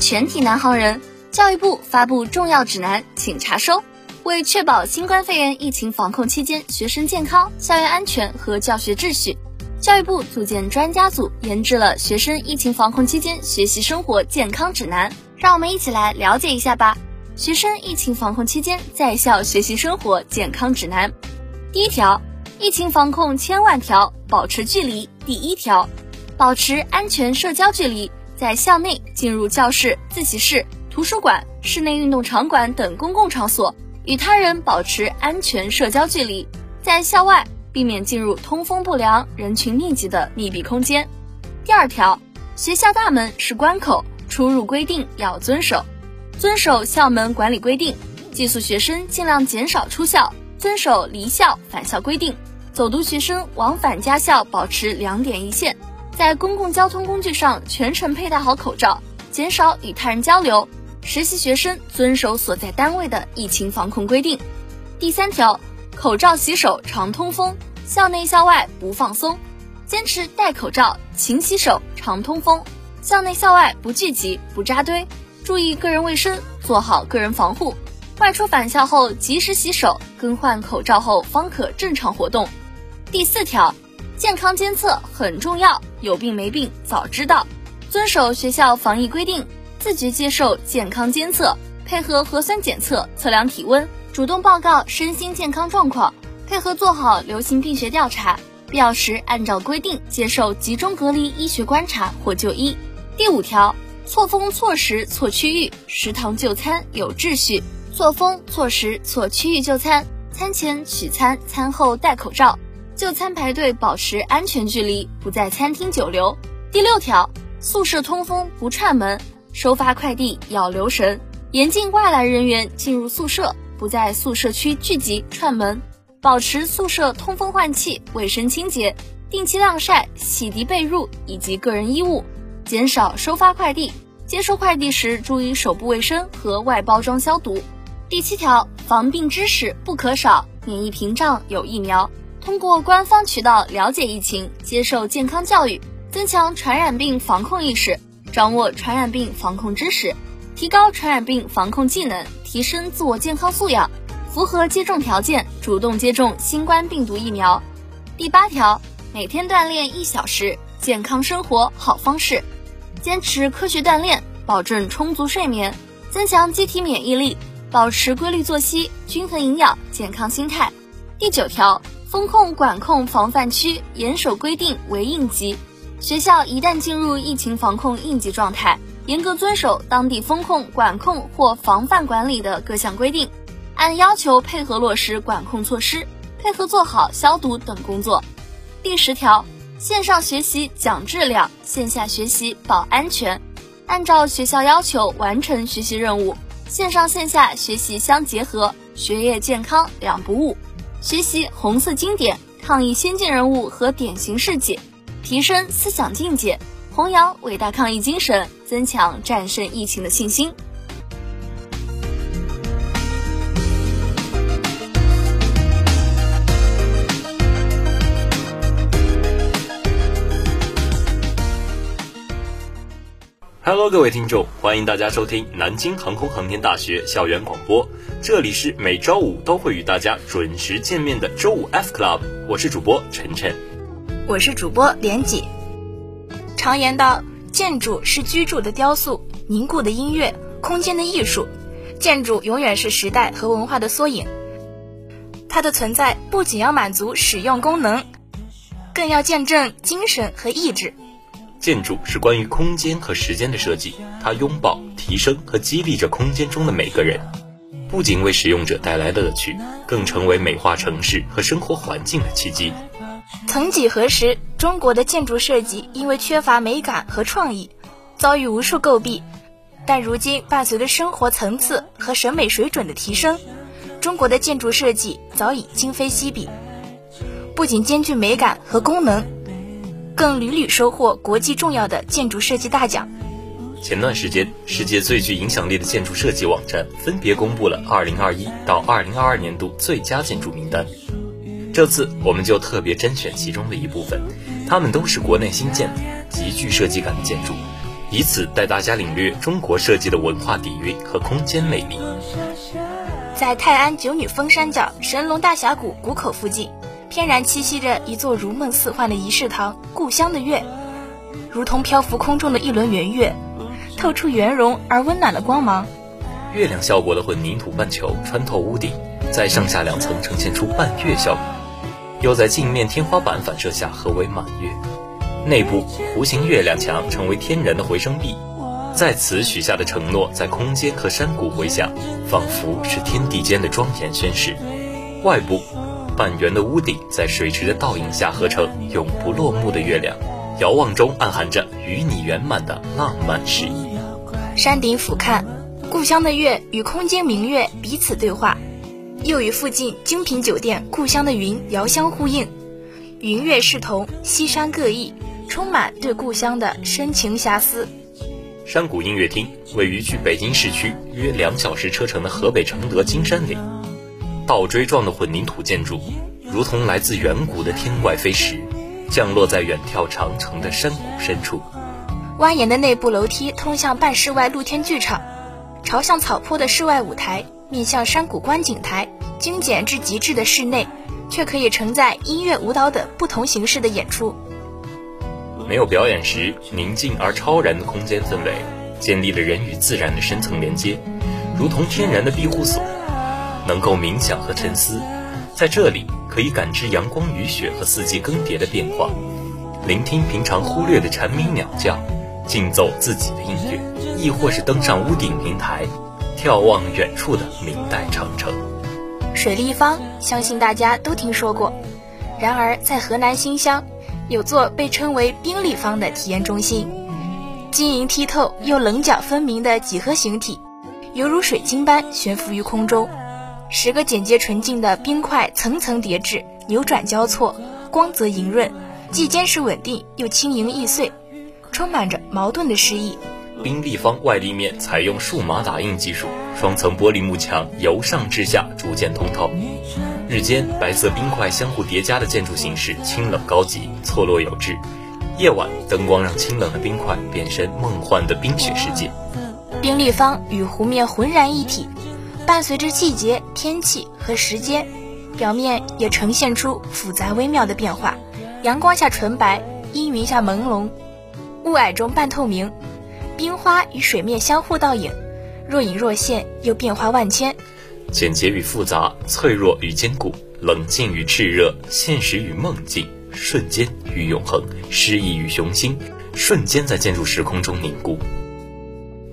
全体南航人，教育部发布重要指南，请查收。为确保新冠肺炎疫情防控期间学生健康、校园安全和教学秩序，教育部组建专家组研制了学生疫情防控期间学习生活健康指南。让我们一起来了解一下吧。学生疫情防控期间在校学习生活健康指南，第一条，疫情防控千万条，保持距离。第一条，保持安全社交距离，在校内进入教室、自习室、图书馆、室内运动场馆等公共场所。与他人保持安全社交距离，在校外避免进入通风不良、人群密集的密闭空间。第二条，学校大门是关口，出入规定要遵守，遵守校门管理规定。寄宿学生尽量减少出校，遵守离校返校规定。走读学生往返家校保持两点一线，在公共交通工具上全程佩戴好口罩，减少与他人交流。实习学生遵守所在单位的疫情防控规定。第三条，口罩洗手常通风，校内校外不放松，坚持戴口罩、勤洗手、常通风，校内校外不聚集、不扎堆，注意个人卫生，做好个人防护。外出返校后及时洗手、更换口罩后方可正常活动。第四条，健康监测很重要，有病没病早知道，遵守学校防疫规定。自觉接受健康监测，配合核酸检测测量体温，主动报告身心健康状况，配合做好流行病学调查，必要时按照规定接受集中隔离医学观察或就医。第五条，错峰错时错区域，食堂就餐有秩序。错峰错时错区域就餐，餐前取餐，餐后戴口罩，就餐排队保持安全距离，不在餐厅久留。第六条，宿舍通风不串门。收发快递要留神，严禁外来人员进入宿舍，不在宿舍区聚集串门，保持宿舍通风换气、卫生清洁，定期晾晒、洗涤被褥以及个人衣物，减少收发快递。接收快递时注意手部卫生和外包装消毒。第七条，防病知识不可少，免疫屏障有疫苗，通过官方渠道了解疫情，接受健康教育，增强传染病防控意识。掌握传染病防控知识，提高传染病防控技能，提升自我健康素养，符合接种条件，主动接种新冠病毒疫苗。第八条，每天锻炼一小时，健康生活好方式。坚持科学锻炼，保证充足睡眠，增强机体免疫力，保持规律作息，均衡营养，健康心态。第九条，风控管控防范区，严守规定为应急。学校一旦进入疫情防控应急状态，严格遵守当地风控、管控或防范管理的各项规定，按要求配合落实管控措施，配合做好消毒等工作。第十条，线上学习讲质量，线下学习保安全，按照学校要求完成学习任务，线上线下学习相结合，学业健康两不误，学习红色经典、抗疫先进人物和典型事迹。提升思想境界，弘扬伟大抗疫精神，增强战胜疫情的信心。Hello，各位听众，欢迎大家收听南京航空航天大学校园广播，这里是每周五都会与大家准时见面的周五 F Club，我是主播晨晨。我是主播连几。常言道，建筑是居住的雕塑，凝固的音乐，空间的艺术。建筑永远是时代和文化的缩影。它的存在不仅要满足使用功能，更要见证精神和意志。建筑是关于空间和时间的设计，它拥抱、提升和激励着空间中的每个人，不仅为使用者带来乐趣，更成为美化城市和生活环境的契机。曾几何时，中国的建筑设计因为缺乏美感和创意，遭遇无数诟病。但如今，伴随着生活层次和审美水准的提升，中国的建筑设计早已今非昔比，不仅兼具美感和功能，更屡屡收获国际重要的建筑设计大奖。前段时间，世界最具影响力的建筑设计网站分别公布了2021到2022年度最佳建筑名单。这次我们就特别甄选其中的一部分，它们都是国内新建、极具设计感的建筑，以此带大家领略中国设计的文化底蕴和空间魅力。在泰安九女峰山脚神龙大峡谷谷口附近，翩然栖息着一座如梦似幻的仪式堂——故乡的月，如同漂浮空中的一轮圆月，透出圆融而温暖的光芒。月亮效果的混凝土半球穿透屋顶，在上下两层呈现出半月效果，又在镜面天花板反射下合为满月。内部弧形月亮墙成为天然的回声壁，在此许下的承诺在空间和山谷回响，仿佛是天地间的庄严宣誓。外部半圆的屋顶在水池的倒影下合成永不落幕的月亮，遥望中暗含着与你圆满的浪漫诗意。山顶俯瞰。故乡的月与空间明月彼此对话，又与附近精品酒店故乡的云遥相呼应，云月视同，西山各异，充满对故乡的深情遐思。山谷音乐厅位于距北京市区约两小时车程的河北承德金山岭，倒锥状的混凝土建筑，如同来自远古的天外飞石，降落在远眺长城的山谷深处。蜿蜒的内部楼梯通向半室外露天剧场。朝向草坡的室外舞台，面向山谷观景台，精简至极致的室内，却可以承载音乐、舞蹈等不同形式的演出。没有表演时宁静而超然的空间氛围，建立了人与自然的深层连接，如同天然的庇护所，能够冥想和沉思。在这里，可以感知阳光、雨雪和四季更迭的变化，聆听平常忽略的蝉鸣、鸟叫。静奏自己的音乐，亦或是登上屋顶平台，眺望远处的明代长城。水立方，相信大家都听说过。然而，在河南新乡，有座被称为冰立方的体验中心，晶莹剔透又棱角分明的几何形体，犹如水晶般悬浮于空中。十个简洁纯净的冰块层层叠置，扭转交错，光泽莹润，既坚实稳定，又轻盈易碎。充满着矛盾的诗意。冰立方外立面采用数码打印技术，双层玻璃幕墙由上至下逐渐通透。日间白色冰块相互叠加的建筑形式清冷高级，错落有致。夜晚灯光让清冷的冰块变身梦幻的冰雪世界。冰立方与湖面浑然一体，伴随着季节、天气和时间，表面也呈现出复杂微妙的变化。阳光下纯白，阴云下朦胧。雾霭中半透明，冰花与水面相互倒影，若隐若现，又变化万千。简洁与复杂，脆弱与坚固，冷静与炽热，现实与梦境，瞬间与永恒，诗意与雄心，瞬间在建筑时空中凝固。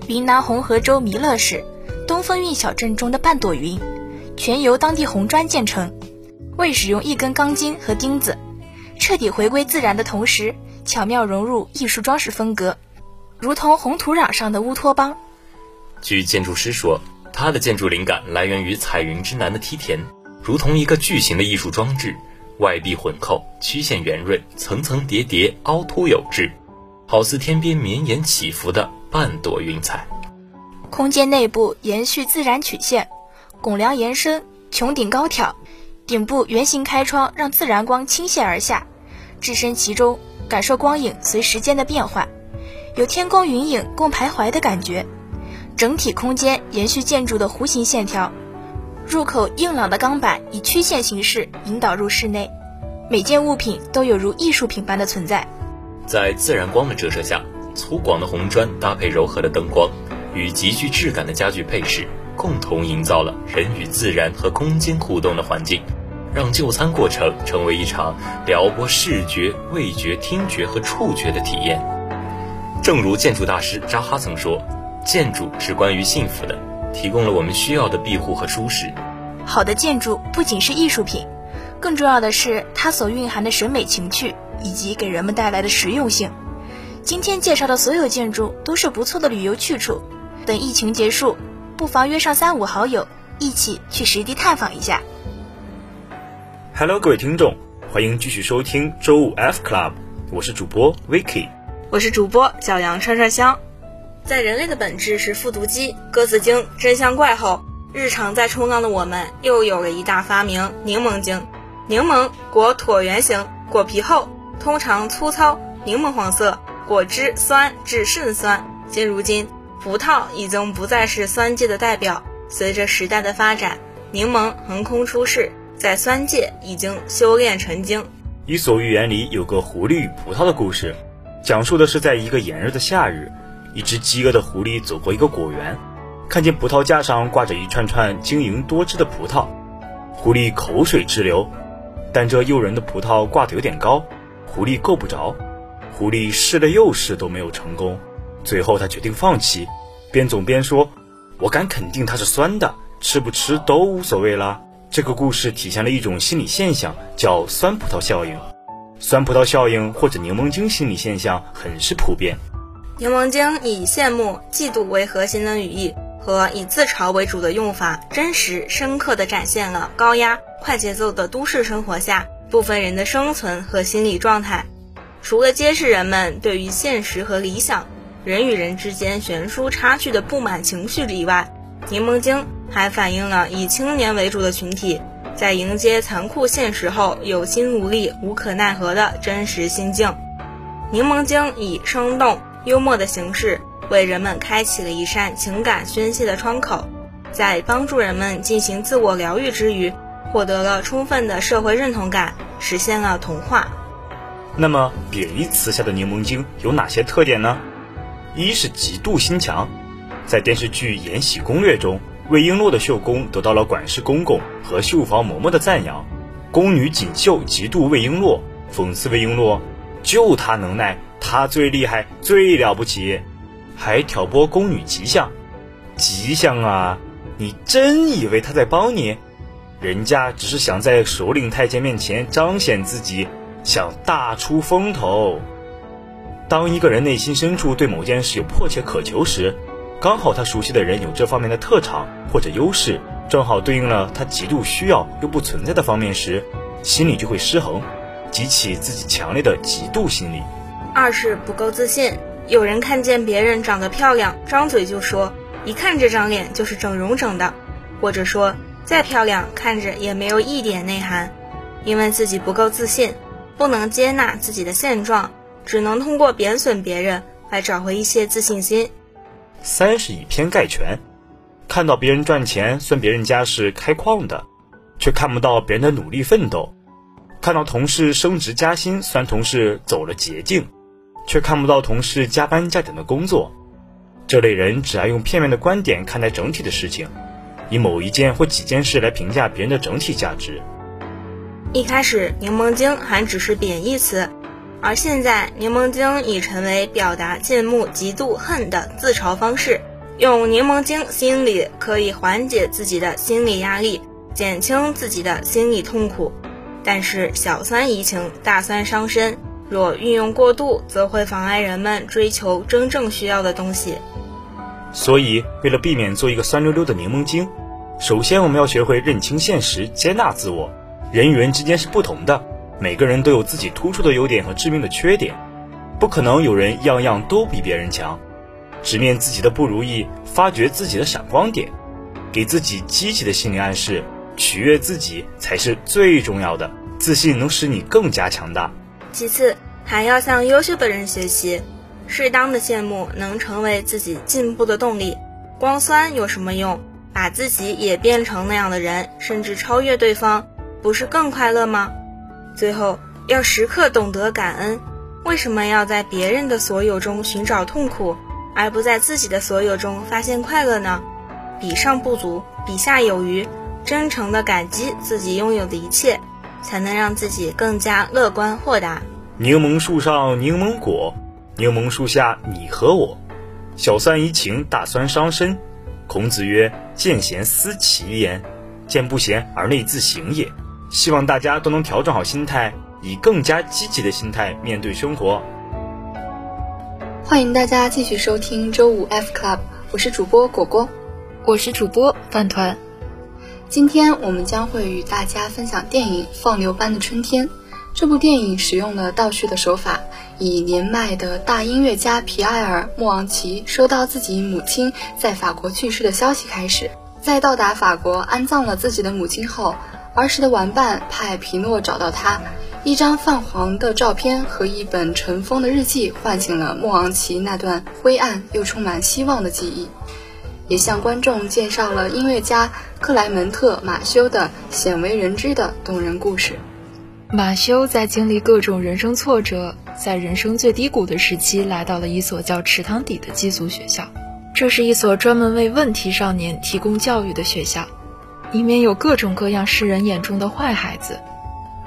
云南红河州弥勒市东风韵小镇中的半朵云，全由当地红砖建成，未使用一根钢筋和钉子，彻底回归自然的同时。巧妙融入艺术装饰风格，如同红土壤上的乌托邦。据建筑师说，他的建筑灵感来源于彩云之南的梯田，如同一个巨型的艺术装置，外壁浑厚，曲线圆润，层层叠叠，凹凸有致，好似天边绵延起伏的半朵云彩。空间内部延续自然曲线，拱梁延伸，穹顶高挑，顶部圆形开窗让自然光倾泻而下，置身其中。感受光影随时间的变化，有天空云影共徘徊的感觉。整体空间延续建筑的弧形线条，入口硬朗的钢板以曲线形式引导入室内，每件物品都有如艺术品般的存在。在自然光的折射下，粗犷的红砖搭配柔和的灯光与极具质感的家具配饰，共同营造了人与自然和空间互动的环境。让就餐过程成为一场撩拨视觉、味觉、听觉和触觉的体验。正如建筑大师扎哈曾说：“建筑是关于幸福的，提供了我们需要的庇护和舒适。”好的建筑不仅是艺术品，更重要的是它所蕴含的审美情趣以及给人们带来的实用性。今天介绍的所有建筑都是不错的旅游去处。等疫情结束，不妨约上三五好友一起去实地探访一下。Hello，各位听众，欢迎继续收听周五 F Club，我是主播 Vicky，我是主播小杨串串香。在人类的本质是复读机，鸽子精真相怪后，日常在冲浪的我们又有了一大发明——柠檬精。柠檬果椭圆形，果皮厚，通常粗糙，柠檬黄色，果汁酸至甚酸。现如今，葡萄已经不再是酸界的代表。随着时代的发展，柠檬横空出世，在酸界已经修炼成精。《伊索寓言》里有个狐狸与葡萄的故事，讲述的是在一个炎热的夏日，一只饥饿的狐狸走过一个果园，看见葡萄架上挂着一串串晶莹多汁的葡萄，狐狸口水直流。但这诱人的葡萄挂得有点高，狐狸够不着。狐狸试了又试都没有成功，最后他决定放弃，边走边说：“我敢肯定它是酸的，吃不吃都无所谓了。”这个故事体现了一种心理现象，叫酸葡萄效应。酸葡萄效应或者柠檬精心理现象很是普遍。柠檬精以羡慕、嫉妒为核心的语义和以自嘲为主的用法，真实深刻地展现了高压快节奏的都市生活下部分人的生存和心理状态。除了揭示人们对于现实和理想、人与人之间悬殊差距的不满情绪以外，《柠檬精》还反映了以青年为主的群体在迎接残酷现实后有心无力、无可奈何的真实心境。《柠檬精》以生动幽默的形式为人们开启了一扇情感宣泄的窗口，在帮助人们进行自我疗愈之余，获得了充分的社会认同感，实现了同化。那么，贬义词下的柠檬精有哪些特点呢？一是嫉妒心强，在电视剧《延禧攻略》中，魏璎珞的绣工得到了管事公公和绣房嬷嬷的赞扬，宫女锦绣嫉妒魏璎珞，讽刺魏璎珞，就她能耐，她最厉害，最了不起，还挑拨宫女吉祥，吉祥啊！你真以为他在帮你？人家只是想在首领太监面前彰显自己。想大出风头。当一个人内心深处对某件事有迫切渴求时，刚好他熟悉的人有这方面的特长或者优势，正好对应了他极度需要又不存在的方面时，心里就会失衡，激起自己强烈的嫉妒心理。二是不够自信，有人看见别人长得漂亮，张嘴就说一看这张脸就是整容整的，或者说再漂亮看着也没有一点内涵，因为自己不够自信。不能接纳自己的现状，只能通过贬损别人来找回一些自信心。三是以偏概全，看到别人赚钱，算别人家是开矿的，却看不到别人的努力奋斗；看到同事升职加薪，算同事走了捷径，却看不到同事加班加点的工作。这类人只爱用片面的观点看待整体的事情，以某一件或几件事来评价别人的整体价值。一开始，柠檬精还只是贬义词，而现在，柠檬精已成为表达羡慕、嫉妒、恨的自嘲方式。用柠檬精心理可以缓解自己的心理压力，减轻自己的心理痛苦。但是，小酸怡情，大酸伤身。若运用过度，则会妨碍人们追求真正需要的东西。所以，为了避免做一个酸溜溜的柠檬精，首先我们要学会认清现实，接纳自我。人与人之间是不同的，每个人都有自己突出的优点和致命的缺点，不可能有人样样都比别人强。直面自己的不如意，发掘自己的闪光点，给自己积极的心理暗示，取悦自己才是最重要的。自信能使你更加强大。其次，还要向优秀的人学习，适当的羡慕能成为自己进步的动力。光酸有什么用？把自己也变成那样的人，甚至超越对方。不是更快乐吗？最后要时刻懂得感恩。为什么要在别人的所有中寻找痛苦，而不在自己的所有中发现快乐呢？比上不足，比下有余，真诚的感激自己拥有的一切，才能让自己更加乐观豁达。柠檬树上柠檬果，柠檬树下你和我。小酸怡情，大酸伤身。孔子曰：“见贤思齐焉，见不贤而内自省也。”希望大家都能调整好心态，以更加积极的心态面对生活。欢迎大家继续收听周五 F Club，我是主播果果，我是主播饭团。今天我们将会与大家分享电影《放牛班的春天》。这部电影使用了倒叙的手法，以年迈的大音乐家皮埃尔·莫昂奇收到自己母亲在法国去世的消息开始，在到达法国安葬了自己的母亲后。儿时的玩伴派皮诺找到他，一张泛黄的照片和一本尘封的日记，唤醒了莫昂奇那段灰暗又充满希望的记忆，也向观众介绍了音乐家克莱门特·马修的鲜为人知的动人故事。马修在经历各种人生挫折，在人生最低谷的时期，来到了一所叫池塘底的寄宿学校。这是一所专门为问题少年提供教育的学校，里面有各种各样世人眼中的坏孩子。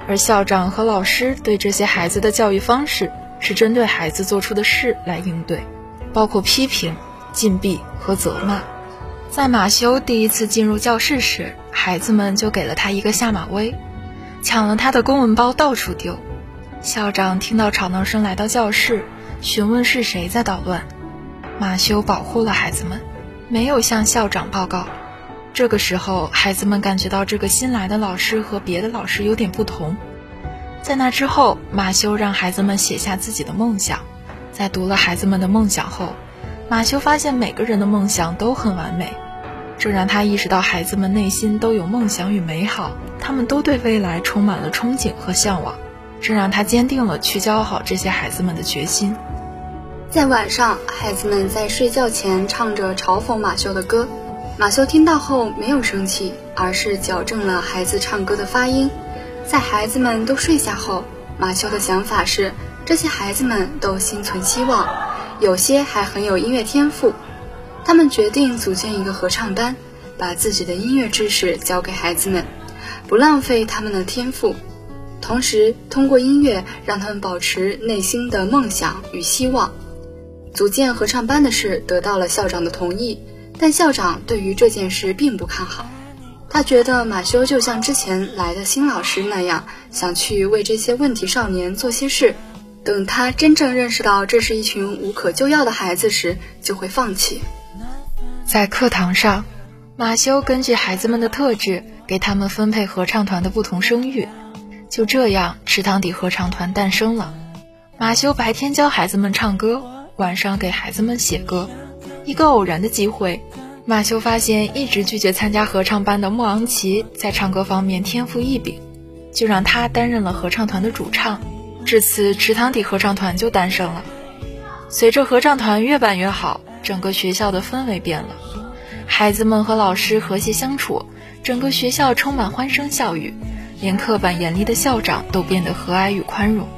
而校长和老师对这些孩子的教育方式是针对孩子做出的事来应对，包括批评、禁闭和责骂。在马修第一次进入教室时，孩子们就给了他一个下马威，抢了他的公文包到处丢。校长听到吵闹声来到教室，询问是谁在捣乱。马修保护了孩子们，没有向校长报告。这个时候，孩子们感觉到这个新来的老师和别的老师有点不同。在那之后，马修让孩子们写下自己的梦想。在读了孩子们的梦想后，马修发现每个人的梦想都很完美，这让他意识到孩子们内心都有梦想与美好，他们都对未来充满了憧憬和向往。这让他坚定了去教好这些孩子们的决心。在晚上，孩子们在睡觉前唱着嘲讽马修的歌。马修听到后没有生气，而是矫正了孩子唱歌的发音。在孩子们都睡下后，马修的想法是：这些孩子们都心存希望，有些还很有音乐天赋。他们决定组建一个合唱班，把自己的音乐知识教给孩子们，不浪费他们的天赋，同时通过音乐让他们保持内心的梦想与希望。组建合唱班的事得到了校长的同意。但校长对于这件事并不看好，他觉得马修就像之前来的新老师那样，想去为这些问题少年做些事，等他真正认识到这是一群无可救药的孩子时，就会放弃。在课堂上，马修根据孩子们的特质，给他们分配合唱团的不同声域，就这样，池塘底合唱团诞生了。马修白天教孩子们唱歌，晚上给孩子们写歌。一个偶然的机会，马修发现一直拒绝参加合唱班的莫昂奇在唱歌方面天赋异禀，就让他担任了合唱团的主唱。至此，池塘底合唱团就诞生了。随着合唱团越办越好，整个学校的氛围变了，孩子们和老师和谐相处，整个学校充满欢声笑语，连刻板严厉的校长都变得和蔼与宽容。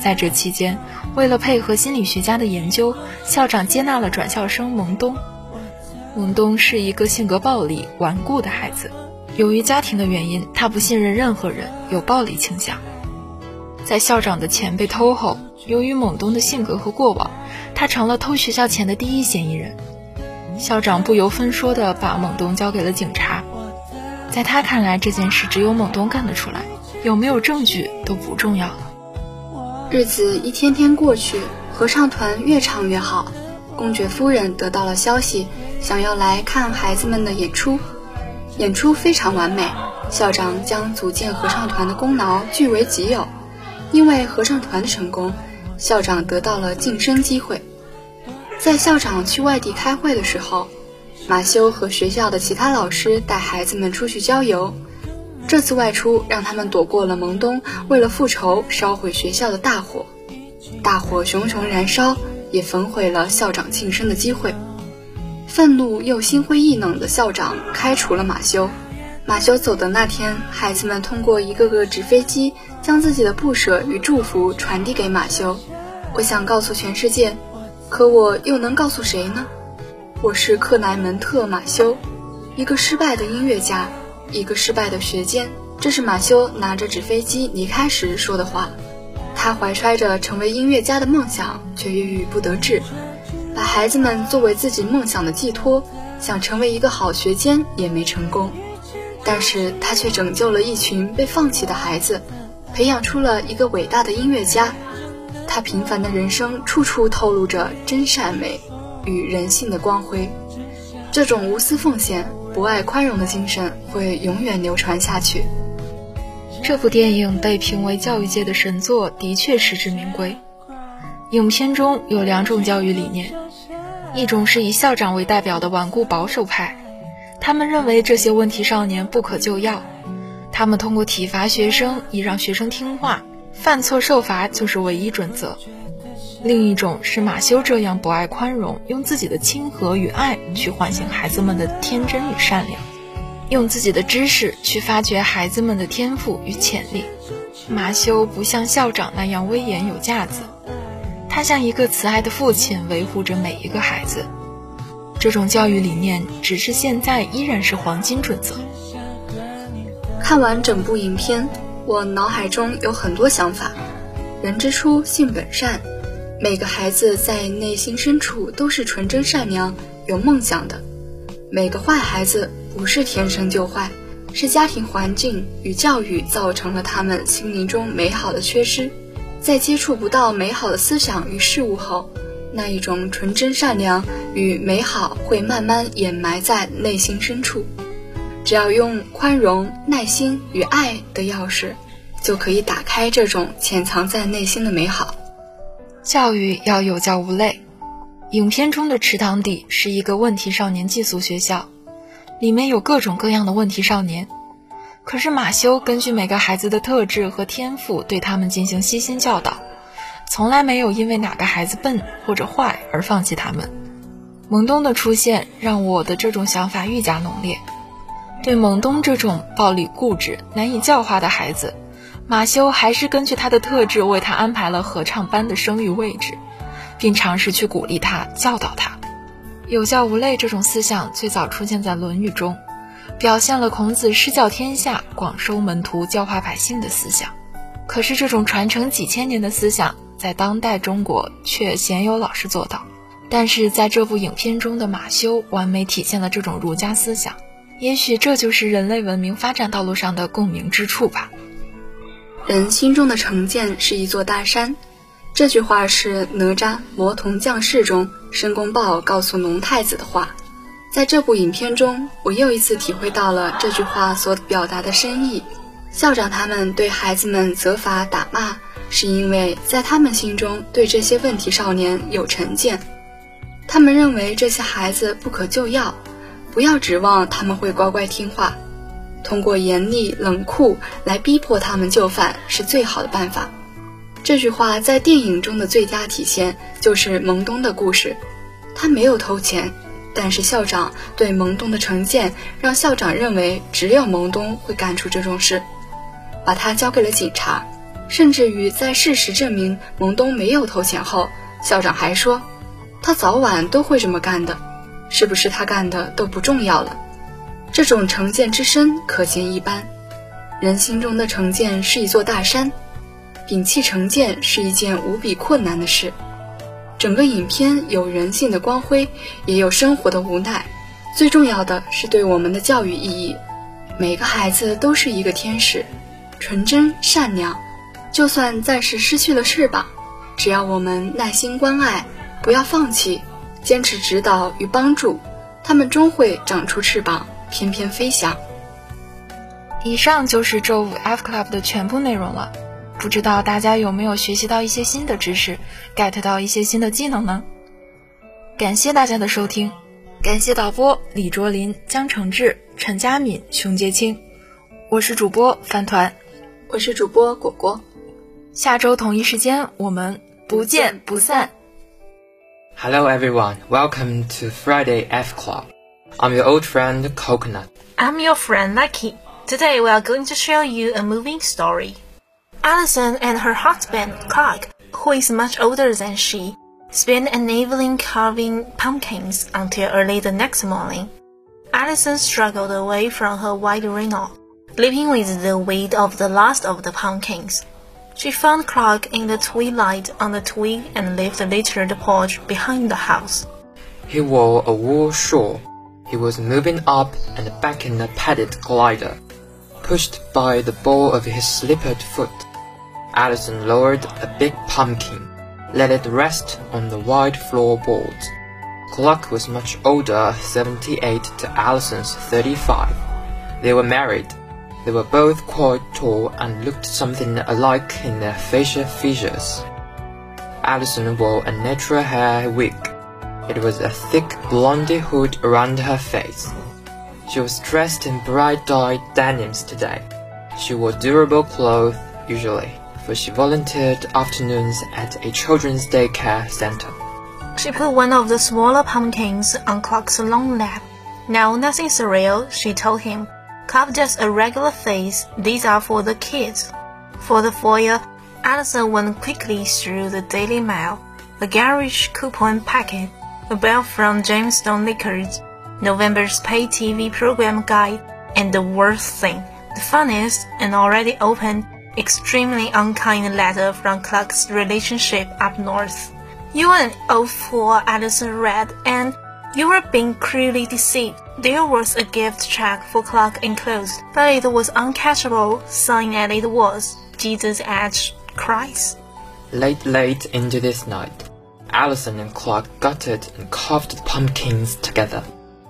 在这期间，为了配合心理学家的研究，校长接纳了转校生蒙东。蒙东是一个性格暴力、顽固的孩子。由于家庭的原因，他不信任任何人，有暴力倾向。在校长的钱被偷后，由于蒙东的性格和过往，他成了偷学校钱的第一嫌疑人。校长不由分说地把蒙东交给了警察。在他看来，这件事只有蒙东干得出来，有没有证据都不重要了。日子一天天过去，合唱团越唱越好。公爵夫人得到了消息，想要来看孩子们的演出。演出非常完美，校长将组建合唱团的功劳据为己有。因为合唱团的成功，校长得到了晋升机会。在校长去外地开会的时候，马修和学校的其他老师带孩子们出去郊游。这次外出让他们躲过了蒙东为了复仇烧毁学校的大火，大火熊熊燃烧，也焚毁了校长晋升的机会。愤怒又心灰意冷的校长开除了马修。马修走的那天，孩子们通过一个个纸飞机，将自己的不舍与祝福传递给马修。我想告诉全世界，可我又能告诉谁呢？我是克莱门特·马修，一个失败的音乐家。一个失败的学监，这是马修拿着纸飞机离开时说的话。他怀揣着成为音乐家的梦想，却郁郁不得志。把孩子们作为自己梦想的寄托，想成为一个好学监也没成功。但是他却拯救了一群被放弃的孩子，培养出了一个伟大的音乐家。他平凡的人生处处透露着真善美与人性的光辉。这种无私奉献。博爱宽容的精神会永远流传下去。这部电影被评为教育界的神作，的确实至名归。影片中有两种教育理念，一种是以校长为代表的顽固保守派，他们认为这些问题少年不可救药，他们通过体罚学生以让学生听话，犯错受罚就是唯一准则。另一种是马修这样博爱宽容，用自己的亲和与爱去唤醒孩子们的天真与善良，用自己的知识去发掘孩子们的天赋与潜力。马修不像校长那样威严有架子，他像一个慈爱的父亲，维护着每一个孩子。这种教育理念，只是现在依然是黄金准则。看完整部影片，我脑海中有很多想法。人之初，性本善。每个孩子在内心深处都是纯真善良、有梦想的。每个坏孩子不是天生就坏，是家庭环境与教育造成了他们心灵中美好的缺失。在接触不到美好的思想与事物后，那一种纯真善良与美好会慢慢掩埋在内心深处。只要用宽容、耐心与爱的钥匙，就可以打开这种潜藏在内心的美好。教育要有教无类。影片中的池塘底是一个问题少年寄宿学校，里面有各种各样的问题少年。可是马修根据每个孩子的特质和天赋，对他们进行悉心教导，从来没有因为哪个孩子笨或者坏而放弃他们。蒙东的出现让我的这种想法愈加浓烈。对蒙东这种暴力固执、难以教化的孩子。马修还是根据他的特质为他安排了合唱班的声誉位置，并尝试去鼓励他、教导他。有教无类这种思想最早出现在《论语》中，表现了孔子施教天下、广收门徒、教化百姓的思想。可是，这种传承几千年的思想，在当代中国却鲜有老师做到。但是，在这部影片中的马修，完美体现了这种儒家思想。也许这就是人类文明发展道路上的共鸣之处吧。人心中的成见是一座大山，这句话是哪吒《魔童降世》中申公豹告诉龙太子的话。在这部影片中，我又一次体会到了这句话所表达的深意。校长他们对孩子们责罚打骂，是因为在他们心中对这些问题少年有成见，他们认为这些孩子不可救药，不要指望他们会乖乖听话。通过严厉冷酷来逼迫他们就范是最好的办法。这句话在电影中的最佳体现就是蒙东的故事。他没有偷钱，但是校长对蒙东的成见让校长认为只有蒙东会干出这种事，把他交给了警察。甚至于在事实证明蒙东没有偷钱后，校长还说他早晚都会这么干的，是不是他干的都不重要了。这种成见之深可见一斑，人心中的成见是一座大山，摒弃成见是一件无比困难的事。整个影片有人性的光辉，也有生活的无奈，最重要的是对我们的教育意义。每个孩子都是一个天使，纯真善良，就算暂时失去了翅膀，只要我们耐心关爱，不要放弃，坚持指导与帮助，他们终会长出翅膀。翩翩飞翔。以上就是周五 F Club 的全部内容了，不知道大家有没有学习到一些新的知识，get 到一些新的技能呢？感谢大家的收听，感谢导播李卓林、江承志、陈佳敏、熊杰清，我是主播饭团，我是主播果果，下周同一时间我们不见不散。Hello everyone, welcome to Friday F Club. I'm your old friend Coconut. I'm your friend Lucky. Today we are going to show you a moving story. Allison and her husband Clark, who is much older than she, spend an evening carving pumpkins until early the next morning. Allison struggled away from her white Renault, leaping with the weight of the last of the pumpkins. She found Clark in the twilight on the twig and left the littered porch behind the house. He wore a wool shawl he was moving up and back in a padded glider, pushed by the ball of his slippered foot. Allison lowered a big pumpkin, let it rest on the wide floorboards. Clark was much older, 78 to Allison's 35. They were married. They were both quite tall and looked something alike in their facial features. Allison wore a natural hair wig it was a thick blondie hood around her face. She was dressed in bright dyed denims today. She wore durable clothes usually. for she volunteered afternoons at a children's daycare center. She put one of the smaller pumpkins on Clark's long lap. No, nothing surreal, she told him. Clark just a regular face. These are for the kids. For the foyer, Allison went quickly through the Daily Mail, a garish coupon packet, a bill from Jamestown Liquors, November's pay TV program guide, and the worst thing, the funniest and already opened, extremely unkind letter from Clark's relationship up north. You are an old fool, Allison read, and you were being cruelly deceived. There was a gift check for Clark enclosed, but it was uncashable, signed as it was Jesus H. Christ. Late, late into this night, Allison and Clark gutted and carved the pumpkins together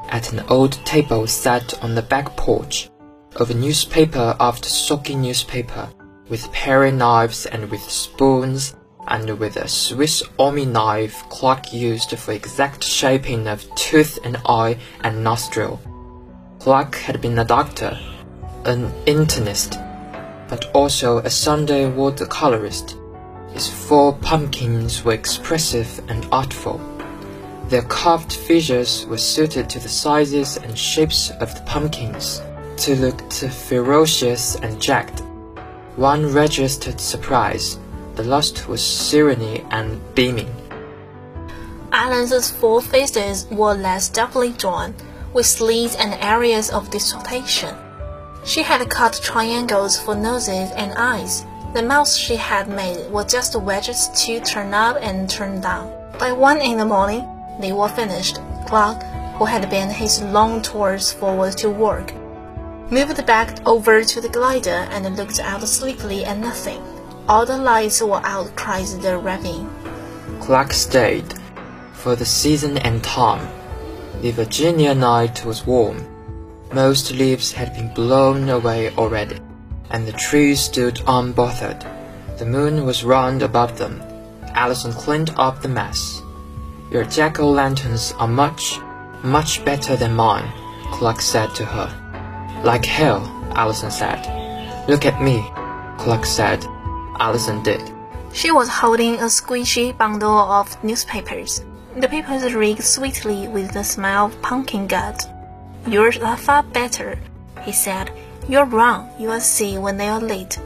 at an old table set on the back porch, over newspaper after soggy newspaper, with paring knives and with spoons, and with a Swiss Army knife Clark used for exact shaping of tooth and eye and nostril. Clark had been a doctor, an internist, but also a Sunday watercolorist. His four pumpkins were expressive and artful. Their carved figures were suited to the sizes and shapes of the pumpkins, to look ferocious and jagged. One registered surprise, the last was serene and beaming. Alan's four faces were less deftly drawn, with slits and areas of distortion. She had cut triangles for noses and eyes. The mouths she had made were just wedges to turn up and turn down. By one in the morning, they were finished. Clark, who had been his long tours forward to work, moved back over to the glider and looked out sleepily at nothing. All the lights were out, cried the ravine. Clark stayed, for the season and time. The Virginia night was warm. Most leaves had been blown away already, and the trees stood unbothered. The moon was round above them. Allison cleaned up the mess. Your jack-o'-lanterns are much, much better than mine, Clark said to her. Like hell, Allison said. Look at me, Clark said. Allison did. She was holding a squishy bundle of newspapers. The papers reeked sweetly with the smell of pumpkin gut. Yours are far better, he said. You're wrong. You'll see when they are late,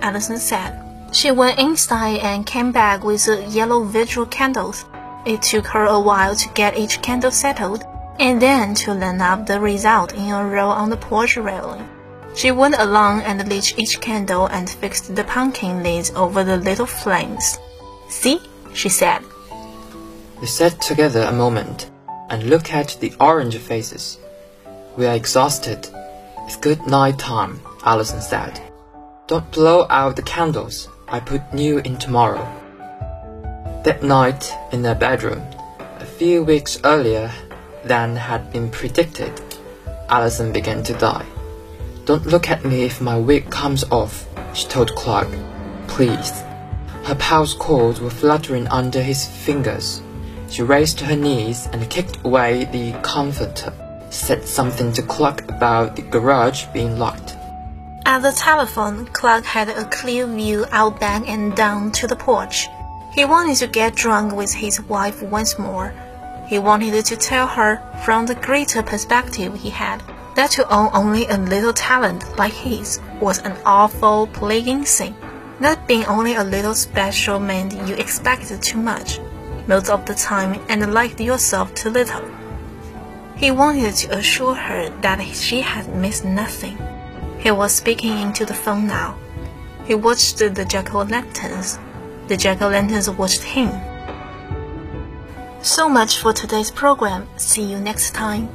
Allison said. She went inside and came back with the yellow vigil candles. It took her a while to get each candle settled, and then to line up the result in a row on the porch railing. She went along and lit each candle and fixed the pumpkin lids over the little flames. See, she said. They sat together a moment and looked at the orange faces. We are exhausted. It's good night time, Allison said. Don't blow out the candles. I put new in tomorrow. That night, in their bedroom, a few weeks earlier than had been predicted, Allison began to die. Don't look at me if my wig comes off, she told Clark. Please. Her pulse cords were fluttering under his fingers. She raised her knees and kicked away the comforter, said something to Clark about the garage being locked. At the telephone, Clark had a clear view out back and down to the porch. He wanted to get drunk with his wife once more. He wanted to tell her from the greater perspective he had that to own only a little talent like his was an awful plaguing thing. Not being only a little special meant you expected too much, most of the time, and liked yourself too little. He wanted to assure her that she had missed nothing. He was speaking into the phone now. He watched the jack-o'-lanterns. The jack-o'-lanterns watched him. So much for today's program. See you next time.